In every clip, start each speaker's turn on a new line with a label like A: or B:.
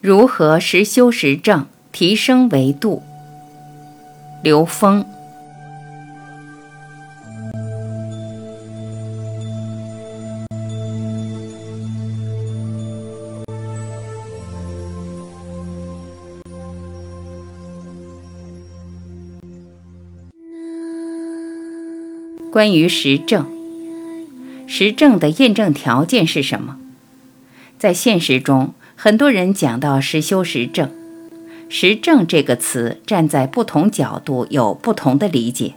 A: 如何实修实证，提升维度？刘峰。关于实证，实证的验证条件是什么？在现实中。很多人讲到实修实证，实证这个词站在不同角度有不同的理解。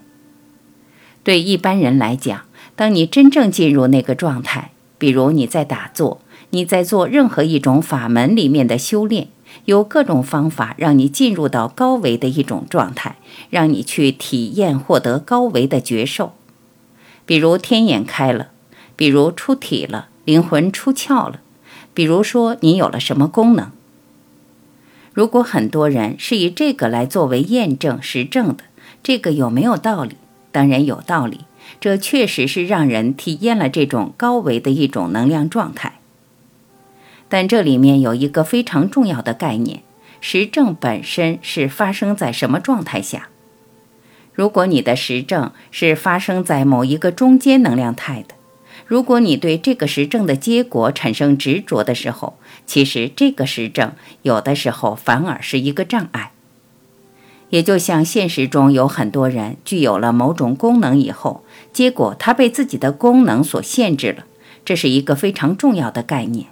A: 对一般人来讲，当你真正进入那个状态，比如你在打坐，你在做任何一种法门里面的修炼，有各种方法让你进入到高维的一种状态，让你去体验获得高维的觉受，比如天眼开了，比如出体了，灵魂出窍了。比如说，你有了什么功能？如果很多人是以这个来作为验证实证的，这个有没有道理？当然有道理，这确实是让人体验了这种高维的一种能量状态。但这里面有一个非常重要的概念：实证本身是发生在什么状态下？如果你的实证是发生在某一个中间能量态的。如果你对这个实证的结果产生执着的时候，其实这个实证有的时候反而是一个障碍。也就像现实中有很多人具有了某种功能以后，结果他被自己的功能所限制了，这是一个非常重要的概念。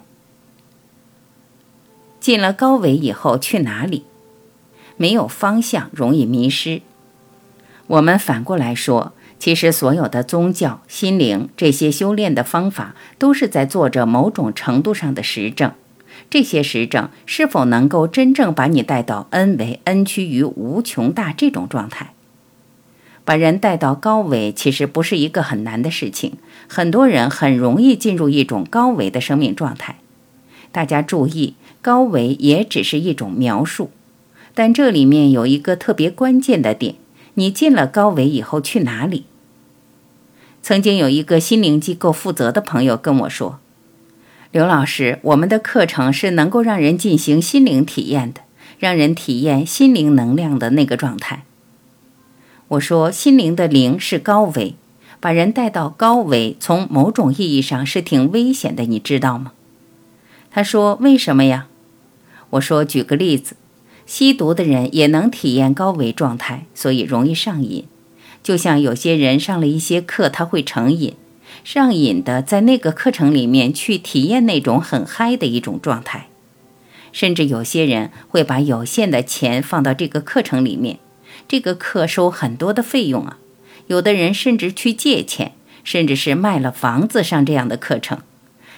A: 进了高维以后去哪里？没有方向，容易迷失。我们反过来说。其实，所有的宗教、心灵这些修炼的方法，都是在做着某种程度上的实证。这些实证是否能够真正把你带到 n 为 n 趋于无穷大这种状态？把人带到高维，其实不是一个很难的事情。很多人很容易进入一种高维的生命状态。大家注意，高维也只是一种描述，但这里面有一个特别关键的点。你进了高维以后去哪里？曾经有一个心灵机构负责的朋友跟我说：“刘老师，我们的课程是能够让人进行心灵体验的，让人体验心灵能量的那个状态。”我说：“心灵的灵是高维，把人带到高维，从某种意义上是挺危险的，你知道吗？”他说：“为什么呀？”我说：“举个例子。”吸毒的人也能体验高维状态，所以容易上瘾。就像有些人上了一些课，他会成瘾，上瘾的在那个课程里面去体验那种很嗨的一种状态。甚至有些人会把有限的钱放到这个课程里面，这个课收很多的费用啊。有的人甚至去借钱，甚至是卖了房子上这样的课程。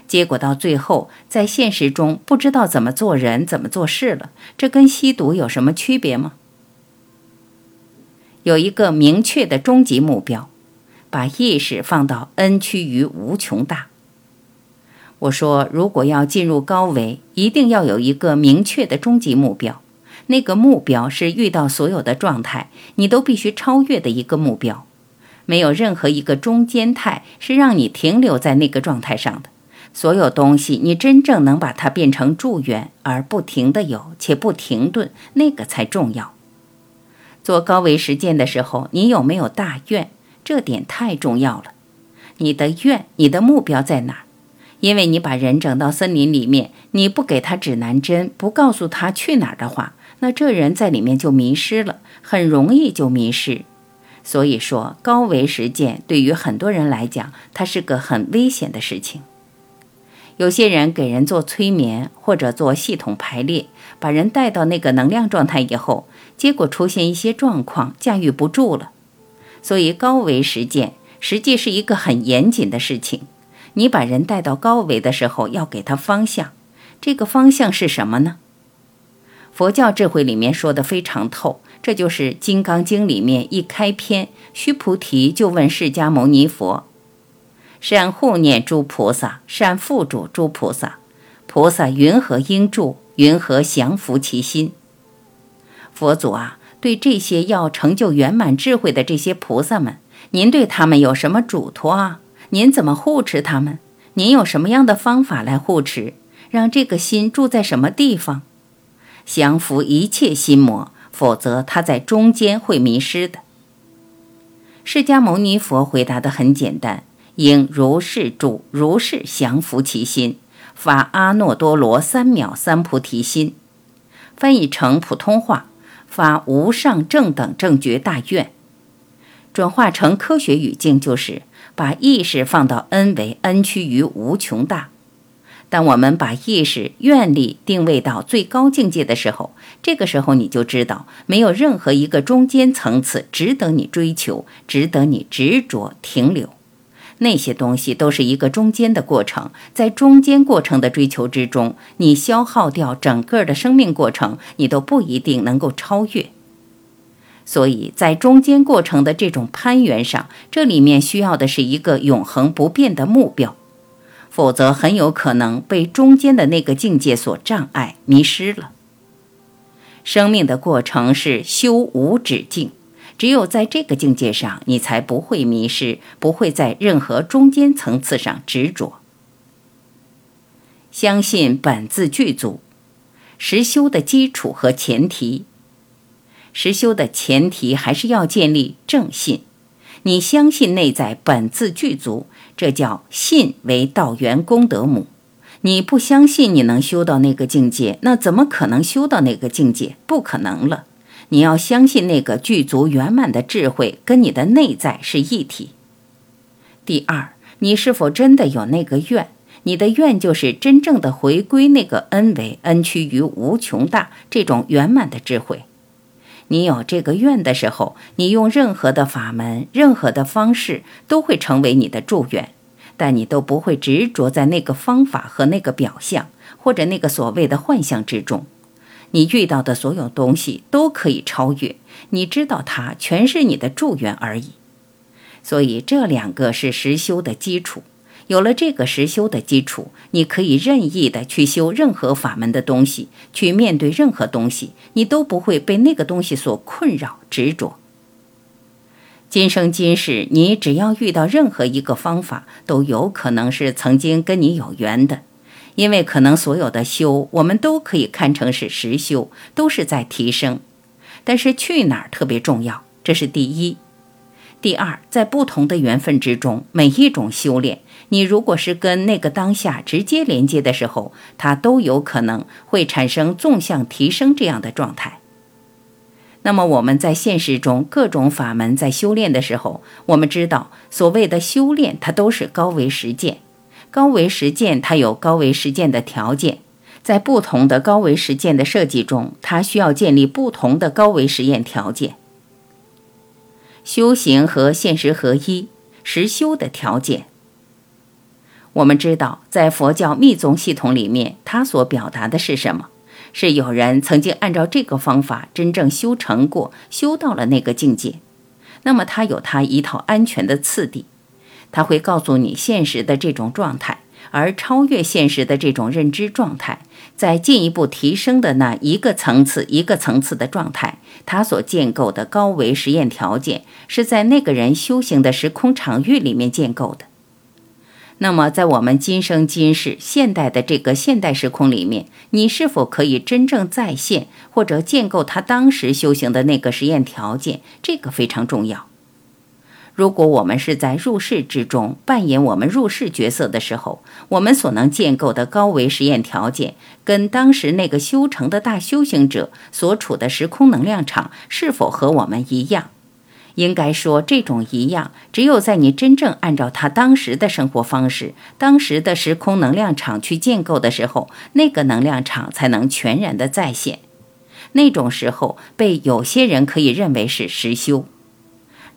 A: 结果到最后，在现实中不知道怎么做人、怎么做事了，这跟吸毒有什么区别吗？有一个明确的终极目标，把意识放到 n 趋于无穷大。我说，如果要进入高维，一定要有一个明确的终极目标，那个目标是遇到所有的状态，你都必须超越的一个目标，没有任何一个中间态是让你停留在那个状态上的。所有东西，你真正能把它变成助缘而不停的有且不停顿，那个才重要。做高维实践的时候，你有没有大愿？这点太重要了。你的愿，你的目标在哪儿？因为你把人整到森林里面，你不给他指南针，不告诉他去哪儿的话，那这人在里面就迷失了，很容易就迷失。所以说，高维实践对于很多人来讲，它是个很危险的事情。有些人给人做催眠或者做系统排列，把人带到那个能量状态以后，结果出现一些状况，驾驭不住了。所以高维实践实际是一个很严谨的事情。你把人带到高维的时候，要给他方向。这个方向是什么呢？佛教智慧里面说的非常透，这就是《金刚经》里面一开篇，须菩提就问释迦牟尼佛。善护念诸菩萨，善护助诸菩萨。菩萨云何应住？云何降伏其心？佛祖啊，对这些要成就圆满智慧的这些菩萨们，您对他们有什么嘱托啊？您怎么护持他们？您有什么样的方法来护持，让这个心住在什么地方？降服一切心魔，否则他在中间会迷失的。释迦牟尼佛回答的很简单：应如是住，如是降服其心，发阿耨多罗三藐三菩提心。翻译成普通话：发无上正等正觉大愿。转化成科学语境就是。把意识放到 n 为 n 趋于无穷大。当我们把意识愿力定位到最高境界的时候，这个时候你就知道，没有任何一个中间层次值得你追求，值得你执着停留。那些东西都是一个中间的过程，在中间过程的追求之中，你消耗掉整个的生命过程，你都不一定能够超越。所以在中间过程的这种攀援上，这里面需要的是一个永恒不变的目标，否则很有可能被中间的那个境界所障碍，迷失了。生命的过程是修无止境，只有在这个境界上，你才不会迷失，不会在任何中间层次上执着。相信本自具足，实修的基础和前提。实修的前提还是要建立正信，你相信内在本自具足，这叫信为道源功德母。你不相信你能修到那个境界，那怎么可能修到那个境界？不可能了。你要相信那个具足圆满的智慧跟你的内在是一体。第二，你是否真的有那个愿？你的愿就是真正的回归那个恩为恩趋于无穷大这种圆满的智慧。你有这个愿的时候，你用任何的法门、任何的方式都会成为你的祝愿，但你都不会执着在那个方法和那个表象，或者那个所谓的幻象之中。你遇到的所有东西都可以超越，你知道它全是你的助愿而已。所以这两个是实修的基础。有了这个实修的基础，你可以任意的去修任何法门的东西，去面对任何东西，你都不会被那个东西所困扰执着。今生今世，你只要遇到任何一个方法，都有可能是曾经跟你有缘的，因为可能所有的修，我们都可以看成是实修，都是在提升。但是去哪儿特别重要，这是第一。第二，在不同的缘分之中，每一种修炼，你如果是跟那个当下直接连接的时候，它都有可能会产生纵向提升这样的状态。那么我们在现实中各种法门在修炼的时候，我们知道所谓的修炼，它都是高维实践。高维实践它有高维实践的条件，在不同的高维实践的设计中，它需要建立不同的高维实验条件。修行和现实合一，实修的条件。我们知道，在佛教密宗系统里面，它所表达的是什么？是有人曾经按照这个方法真正修成过，修到了那个境界。那么，他有他一套安全的次第，他会告诉你现实的这种状态。而超越现实的这种认知状态，在进一步提升的那一个层次、一个层次的状态，它所建构的高维实验条件，是在那个人修行的时空场域里面建构的。那么，在我们今生今世现代的这个现代时空里面，你是否可以真正再现或者建构他当时修行的那个实验条件？这个非常重要。如果我们是在入世之中扮演我们入世角色的时候，我们所能建构的高维实验条件，跟当时那个修成的大修行者所处的时空能量场是否和我们一样？应该说，这种一样，只有在你真正按照他当时的生活方式、当时的时空能量场去建构的时候，那个能量场才能全然的再现。那种时候，被有些人可以认为是实修。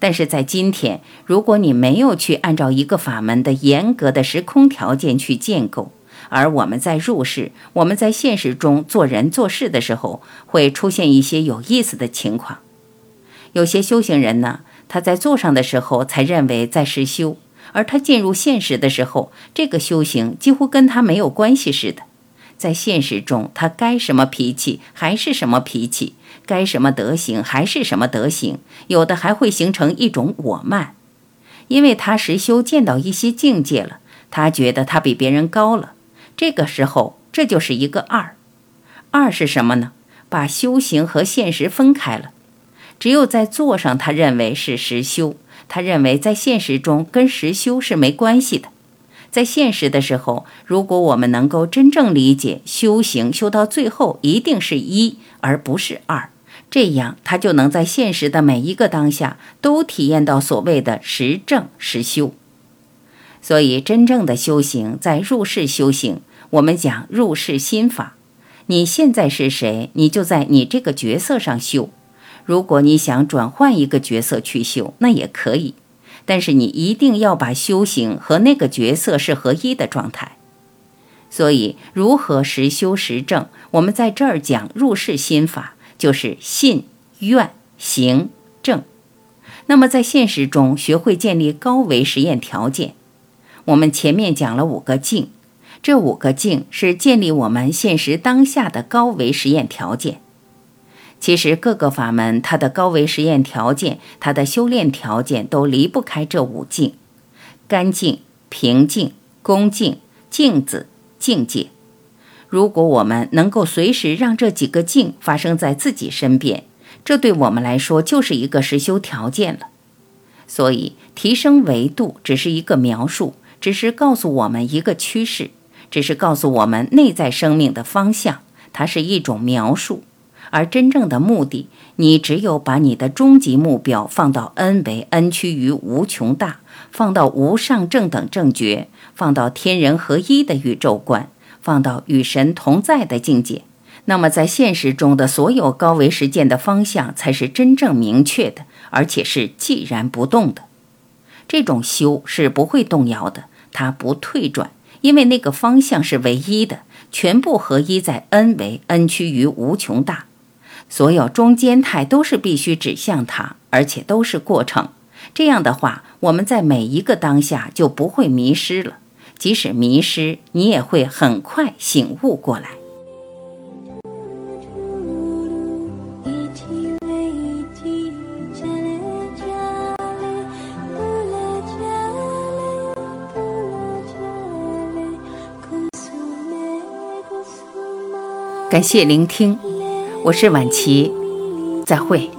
A: 但是在今天，如果你没有去按照一个法门的严格的时空条件去建构，而我们在入世、我们在现实中做人做事的时候，会出现一些有意思的情况。有些修行人呢，他在坐上的时候才认为在实修，而他进入现实的时候，这个修行几乎跟他没有关系似的。在现实中，他该什么脾气还是什么脾气。该什么德行还是什么德行，有的还会形成一种我慢，因为他实修见到一些境界了，他觉得他比别人高了。这个时候，这就是一个二。二是什么呢？把修行和现实分开了。只有在做上，他认为是实修；他认为在现实中跟实修是没关系的。在现实的时候，如果我们能够真正理解修行，修到最后一定是一而不是二，这样他就能在现实的每一个当下都体验到所谓的实证实修。所以，真正的修行在入世修行，我们讲入世心法。你现在是谁，你就在你这个角色上修。如果你想转换一个角色去修，那也可以。但是你一定要把修行和那个角色是合一的状态。所以，如何实修实证？我们在这儿讲入世心法，就是信、愿、行、正。那么在现实中，学会建立高维实验条件。我们前面讲了五个境，这五个境是建立我们现实当下的高维实验条件。其实各个法门，它的高维实验条件，它的修炼条件都离不开这五境：干净、平静、恭敬、镜子、境界。如果我们能够随时让这几个境发生在自己身边，这对我们来说就是一个实修条件了。所以，提升维度只是一个描述，只是告诉我们一个趋势，只是告诉我们内在生命的方向，它是一种描述。而真正的目的，你只有把你的终极目标放到 n 为 n 趋于无穷大，放到无上正等正觉，放到天人合一的宇宙观，放到与神同在的境界，那么在现实中的所有高维实践的方向才是真正明确的，而且是寂然不动的。这种修是不会动摇的，它不退转，因为那个方向是唯一的，全部合一在 n 为 n 趋于无穷大。所有中间态都是必须指向它，而且都是过程。这样的话，我们在每一个当下就不会迷失了。即使迷失，你也会很快醒悟过来。感谢聆听。我是晚琪，再会。